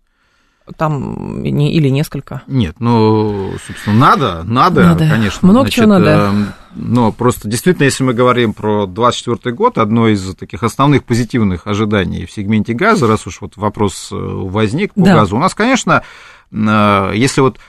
там не, или несколько? Нет, ну, собственно, надо, надо, надо. конечно. Много значит, чего надо. Э, но просто действительно, если мы говорим про 2024 год, одно из таких основных позитивных ожиданий в сегменте газа, раз уж вот вопрос э, возник по да. газу, у нас, конечно, э, если вот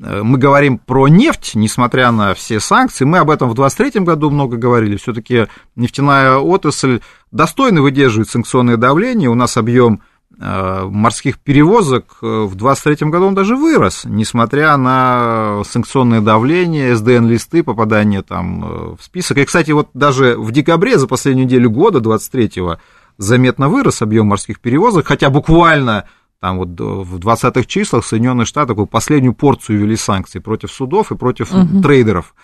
мы говорим про нефть, несмотря на все санкции, мы об этом в 2023 году много говорили, все-таки нефтяная отрасль достойно выдерживает санкционное давление, у нас объем Э, морских перевозок э, в 2023 году он даже вырос, несмотря на санкционное давление, СДН-листы, попадание там э, в список. И, кстати, вот даже в декабре, за последнюю неделю года, 23-го, заметно вырос объем морских перевозок, хотя буквально там вот в 20-х числах Соединенные Штаты такую последнюю порцию ввели санкций против судов и против угу. трейдеров.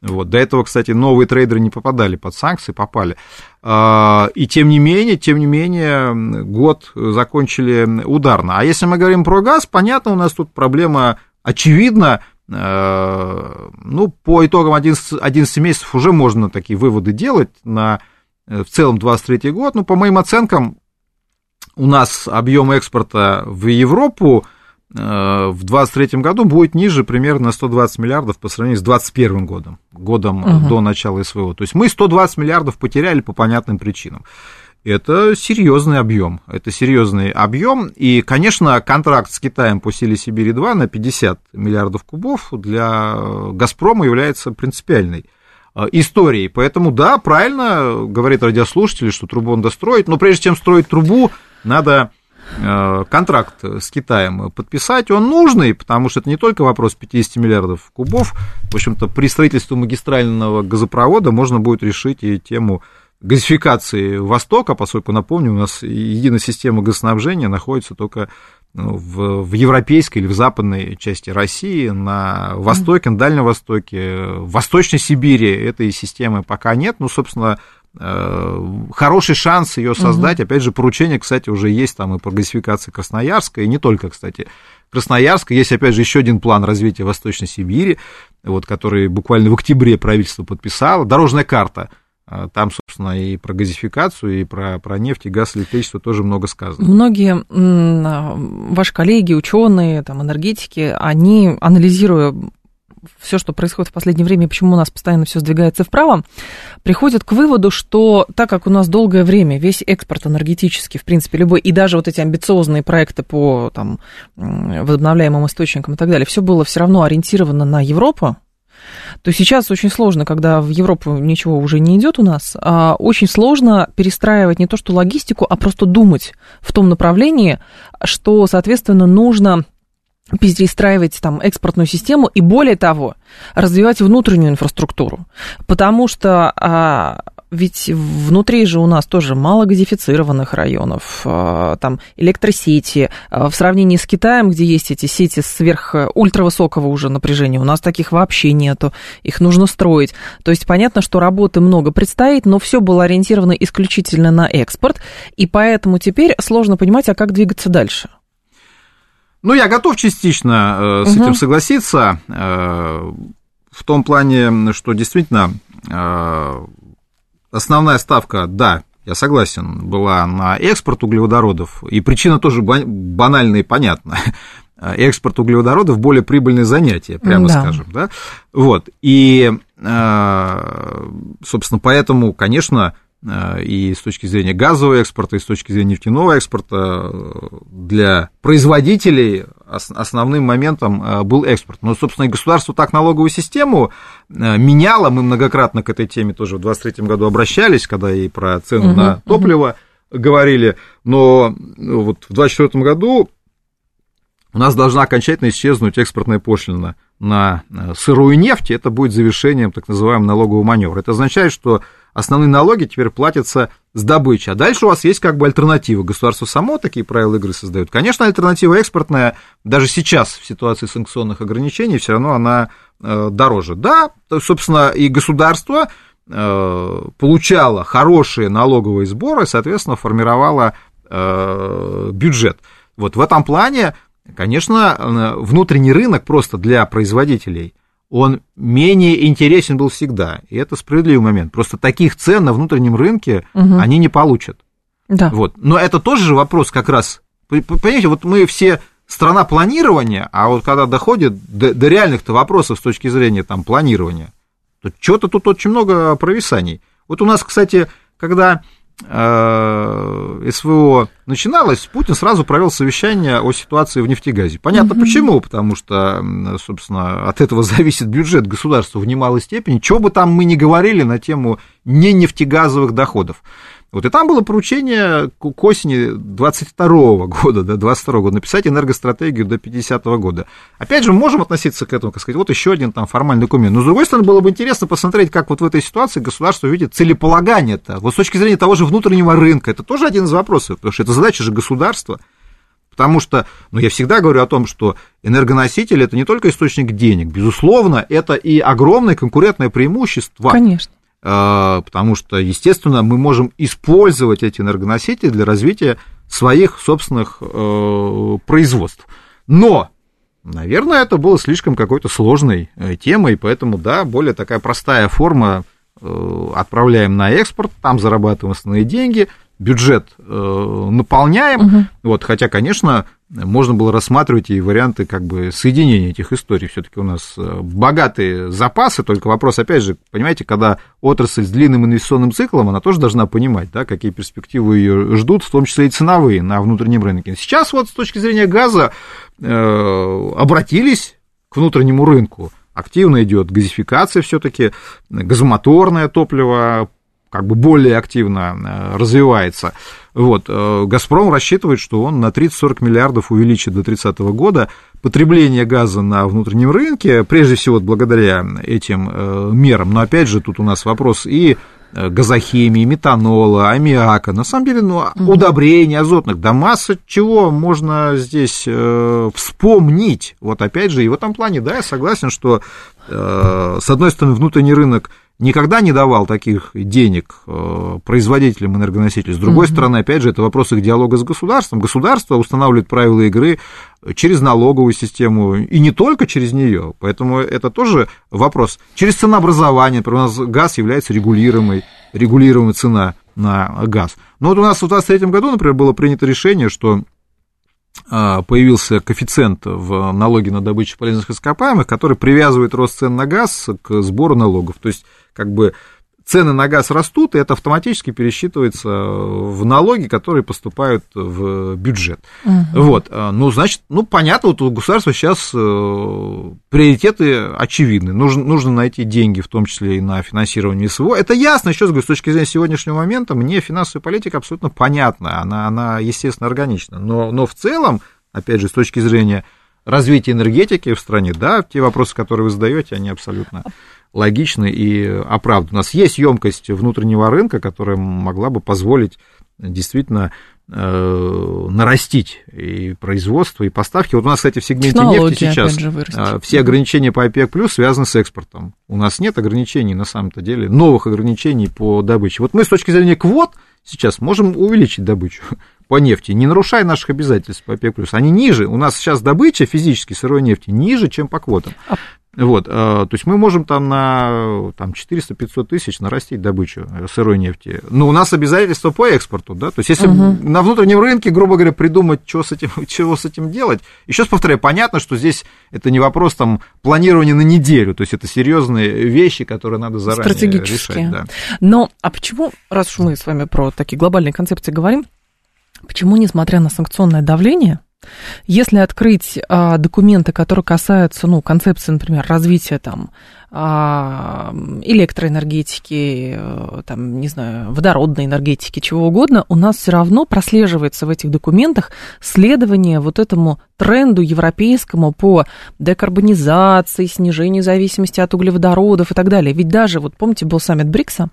Вот. До этого, кстати, новые трейдеры не попадали под санкции, попали. А, и тем не менее, тем не менее, год закончили ударно. А если мы говорим про газ, понятно, у нас тут проблема очевидна. А, ну, по итогам 11, 11 месяцев уже можно такие выводы делать на в целом 23 год. Ну, по моим оценкам, у нас объем экспорта в Европу Э, в 2023 году будет ниже примерно на 120 миллиардов по сравнению с 2021 годом, годом угу. до начала СВО. То есть мы 120 миллиардов потеряли по понятным причинам. Это серьезный объем. Это серьезный объем. И, конечно, контракт с Китаем по силе Сибири-2 на 50 миллиардов кубов для Газпрома является принципиальной э, историей. Поэтому, да, правильно говорит радиослушатель, что трубу надо строить. Но прежде чем строить трубу, надо Э, контракт с Китаем подписать, он нужный, потому что это не только вопрос 50 миллиардов кубов. В общем-то, при строительстве магистрального газопровода можно будет решить и тему газификации Востока, поскольку, напомню, у нас единая система газоснабжения находится только ну, в, в европейской или в западной части России, на Востоке, на Дальнем Востоке, в Восточной Сибири. Этой системы пока нет, ну, собственно, хороший шанс ее создать. Угу. Опять же, поручение, кстати, уже есть там и по газификации Красноярска, и не только, кстати, Красноярска. Есть, опять же, еще один план развития Восточной Сибири, вот, который буквально в октябре правительство подписало. Дорожная карта – а, там, собственно, и про газификацию, и про, про нефть, и газ, электричество тоже много сказано. Многие а, ваши коллеги, ученые, там, энергетики, они, анализируя все, что происходит в последнее время, почему у нас постоянно все сдвигается вправо, приходят к выводу, что так как у нас долгое время весь экспорт энергетический, в принципе, любой, и даже вот эти амбициозные проекты по там, возобновляемым источникам и так далее, все было все равно ориентировано на Европу, то сейчас очень сложно, когда в Европу ничего уже не идет у нас, а очень сложно перестраивать не то что логистику, а просто думать в том направлении, что, соответственно, нужно перестраивать там экспортную систему и более того развивать внутреннюю инфраструктуру, потому что а, ведь внутри же у нас тоже мало газифицированных районов, а, там электросети. А, в сравнении с Китаем, где есть эти сети сверх э, ультравысокого уже напряжения, у нас таких вообще нету. Их нужно строить. То есть понятно, что работы много предстоит, но все было ориентировано исключительно на экспорт, и поэтому теперь сложно понимать, а как двигаться дальше. Ну, я готов частично э, с угу. этим согласиться, э, в том плане, что действительно э, основная ставка, да, я согласен, была на экспорт углеводородов, и причина тоже банальная и понятна. Экспорт углеводородов более прибыльное занятие, прямо да. скажем, да. Вот, и, э, собственно, поэтому, конечно, и с точки зрения газового экспорта, и с точки зрения нефтяного экспорта э, для производителей основным моментом э, был экспорт. Но, собственно, и государство так налоговую систему э, меняло. Мы многократно к этой теме тоже в 2023 году обращались, когда и про цену угу, на топливо угу. говорили. Но вот в 2024 году у нас должна окончательно исчезнуть экспортная пошлина на э, сырую нефть. Это будет завершением так называемого налогового маневра. Это означает, что основные налоги теперь платятся с добычи. А дальше у вас есть как бы альтернатива. Государство само такие правила игры создает. Конечно, альтернатива экспортная, даже сейчас в ситуации санкционных ограничений, все равно она э, дороже. Да, собственно, и государство э, получало хорошие налоговые сборы, соответственно, формировало э, бюджет. Вот в этом плане, конечно, внутренний рынок просто для производителей – он менее интересен был всегда. И это справедливый момент. Просто таких цен на внутреннем рынке угу. они не получат. Да. Вот. Но это тоже же вопрос как раз. Понимаете, вот мы все страна планирования, а вот когда доходит до, до реальных-то вопросов с точки зрения там, планирования, то что-то тут очень много провисаний. Вот у нас, кстати, когда СВО начиналось, Путин сразу провел совещание о ситуации в нефтегазе. Понятно угу. почему, потому что, собственно, от этого зависит бюджет государства в немалой степени. Чего бы там мы ни говорили на тему не нефтегазовых доходов. Вот и там было поручение к осени 22 года, до 22 года написать энергостратегию до 50 -го года. Опять же, мы можем относиться к этому, как сказать, вот еще один там формальный документ. Но, с другой стороны, было бы интересно посмотреть, как вот в этой ситуации государство видит целеполагание это. Вот с точки зрения того же внутреннего рынка, это тоже один из вопросов, потому что это задача же государства. Потому что, ну, я всегда говорю о том, что энергоноситель – это не только источник денег, безусловно, это и огромное конкурентное преимущество. Конечно. А, потому что, естественно, мы можем использовать эти энергоносители для развития своих собственных э, производств. Но, наверное, это было слишком какой-то сложной э, темой, поэтому, да, более такая простая форма э, отправляем на экспорт, там зарабатываем основные деньги, бюджет наполняем, угу. вот, хотя, конечно, можно было рассматривать и варианты как бы соединения этих историй. Все-таки у нас э, богатые запасы, только вопрос, опять же, понимаете, когда отрасль с длинным инвестиционным циклом, она тоже должна понимать, да, какие перспективы ее ждут, в том числе и ценовые на внутреннем рынке. Сейчас вот с точки зрения газа э, обратились к внутреннему рынку. Активно идет газификация все-таки, газомоторное топливо как бы более активно э, развивается. Вот. Э, «Газпром» рассчитывает, что он на 30-40 миллиардов увеличит до 30 года потребление газа на внутреннем рынке, прежде всего благодаря этим э, мерам. Но опять же, тут у нас вопрос и э, газохимии, метанола, аммиака, на самом деле, ну, угу. удобрений азотных, да масса чего можно здесь э, вспомнить. Вот опять же, и в этом плане, да, я согласен, что э, с одной стороны внутренний рынок никогда не давал таких денег э, производителям энергоносителей. С другой угу. стороны, опять же, это вопрос их диалога с государством. Государство устанавливает правила игры через налоговую систему, и не только через нее. Поэтому это тоже вопрос. Через ценообразование, например, у нас газ является регулируемой, регулируемой цена на газ. Но вот у нас в 2023 году, например, было принято решение, что а, появился коэффициент в налоге на добычу полезных ископаемых, который привязывает рост цен на газ к сбору налогов. То есть, как бы цены на газ растут, и это автоматически пересчитывается в налоги, которые поступают в бюджет. Угу. Вот, а, ну, значит, ну, понятно, вот у государства сейчас э, приоритеты очевидны. Нужно, нужно найти деньги, в том числе и на финансирование СВО. Это ясно, еще раз говорю, с точки зрения сегодняшнего момента, мне финансовая политика абсолютно понятна, она, она естественно, органична. Но, но в целом, опять же, с точки зрения развития энергетики в стране, да, те вопросы, которые вы задаете, они абсолютно логичны и оправданы. У нас есть емкость внутреннего рынка, которая могла бы позволить действительно э, нарастить и производство, и поставки. Вот у нас, кстати, в сегменте Технология, нефти сейчас э, все ограничения по ОПЕК плюс связаны с экспортом. У нас нет ограничений, на самом-то деле, новых ограничений по добыче. Вот мы с точки зрения квот сейчас можем увеличить добычу по нефти, не нарушая наших обязательств по ОПЕК+. Они ниже, у нас сейчас добыча физически сырой нефти ниже, чем по квотам. А вот, э, то есть мы можем там на там, 400-500 тысяч нарастить добычу э, сырой нефти. Но у нас обязательства по экспорту, да, то есть если угу. на внутреннем рынке, грубо говоря, придумать, что с этим, чего с этим делать, еще раз повторяю, понятно, что здесь это не вопрос там планирования на неделю, то есть это серьезные вещи, которые надо заранее Стратегические. решать. Да. Но, а почему, раз уж мы с вами про такие глобальные концепции говорим, почему, несмотря на санкционное давление, если открыть а, документы, которые касаются, ну, концепции, например, развития там а, электроэнергетики, э, там, не знаю, водородной энергетики, чего угодно, у нас все равно прослеживается в этих документах следование вот этому тренду европейскому по декарбонизации, снижению зависимости от углеводородов и так далее. Ведь даже, вот помните, был саммит БРИКСа,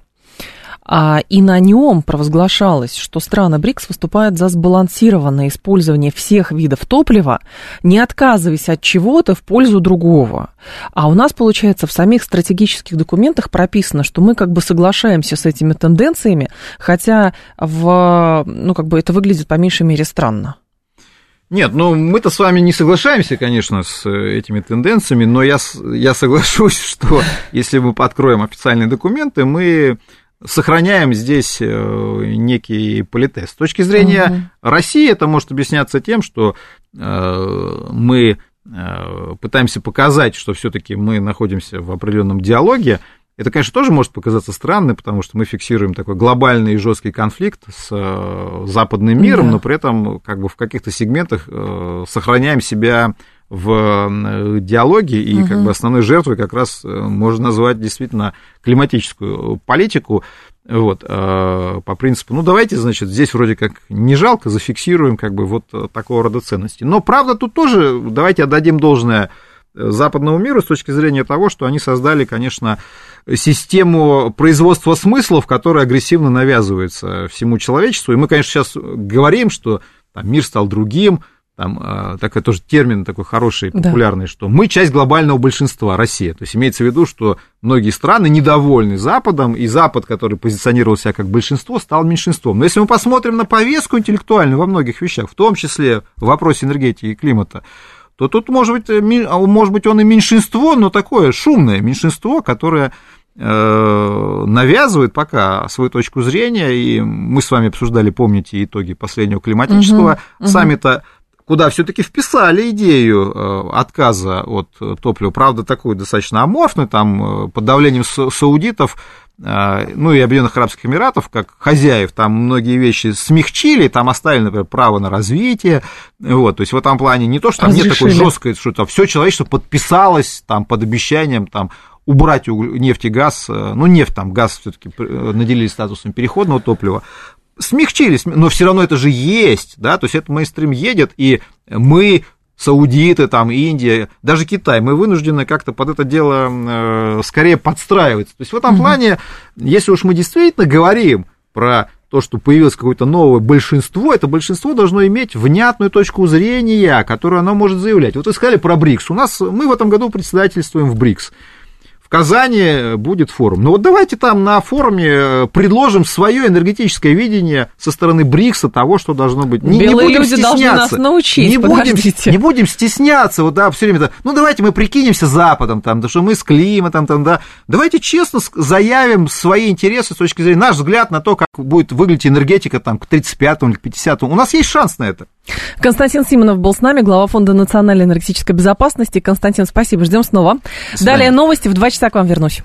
и на нем провозглашалось, что страны БРИКС выступают за сбалансированное использование всех видов топлива, не отказываясь от чего-то в пользу другого. А у нас, получается, в самих стратегических документах прописано, что мы как бы соглашаемся с этими тенденциями, хотя в, ну, как бы это выглядит по меньшей мере странно. Нет, ну мы-то с вами не соглашаемся, конечно, с этими тенденциями, но я, я соглашусь, что если мы откроем официальные документы, мы сохраняем здесь э, некий политез. С точки зрения угу. России это может объясняться тем, что э, мы э, пытаемся показать, что все-таки мы находимся в определенном диалоге. Это, конечно, тоже может показаться странным, потому что мы фиксируем такой глобальный и жесткий конфликт с западным миром, да. но при этом как бы в каких-то сегментах сохраняем себя в диалоге, и угу. как бы основной жертвой как раз э, можно назвать действительно климатическую политику. Вот, э, по принципу, ну давайте, значит, здесь вроде как не жалко, зафиксируем как бы вот такого рода ценности. Но правда тут тоже, давайте отдадим должное западному миру с точки зрения того, что они создали, конечно, систему производства смыслов, которая агрессивно навязывается всему человечеству. И мы, конечно, сейчас говорим, что там, мир стал другим, там а, такой тоже термин такой хороший, популярный, да. что мы часть глобального большинства, Россия. То есть имеется в виду, что многие страны недовольны Западом, и Запад, который позиционировал себя как большинство, стал меньшинством. Но если мы посмотрим на повестку интеллектуальную во многих вещах, в том числе в вопросе энергетики и климата, то тут, может быть, а, может быть, он и меньшинство, но такое шумное меньшинство, которое э, навязывает пока свою точку зрения, и мы с вами обсуждали, помните, итоги последнего климатического угу, саммита, куда все-таки вписали идею э, отказа от топлива, правда, такую достаточно аморфную, там э, под давлением саудитов, э, ну и Объединенных Арабских Эмиратов, как хозяев, там многие вещи смягчили, там оставили, например, право на развитие, вот, то есть в этом плане не то, что там Разрешили. нет такой жесткой, что там все человечество подписалось там под обещанием там убрать нефть и газ, ну, нефть, там, газ все-таки наделили статусом переходного топлива, смягчились, но все равно это же есть, да, то есть это мейнстрим едет, и мы саудиты, там, Индия, даже Китай, мы вынуждены как-то под это дело э, скорее подстраиваться. То есть в этом mm-hmm. плане, если уж мы действительно говорим про то, что появилось какое-то новое большинство, это большинство должно иметь внятную точку зрения, которую оно может заявлять. Вот вы сказали про БРИКС. У нас мы в этом году председательствуем в БРИКС. Казани будет форум. Ну вот давайте там на форуме э, предложим свое энергетическое видение со стороны БРИКСа того, что должно быть. Не, Белые не будем люди стесняться. должны нас научить, не будем, не будем стесняться, вот да, все время, ну давайте мы прикинемся Западом, там, да, что мы с климатом, там, да. Давайте честно заявим свои интересы с точки зрения, наш взгляд на то, как будет выглядеть энергетика там к 35-му или к 50-му. У нас есть шанс на это. Константин Симонов был с нами, глава Фонда национальной энергетической безопасности. Константин, спасибо, ждем снова. Далее новости, в два часа к вам вернусь.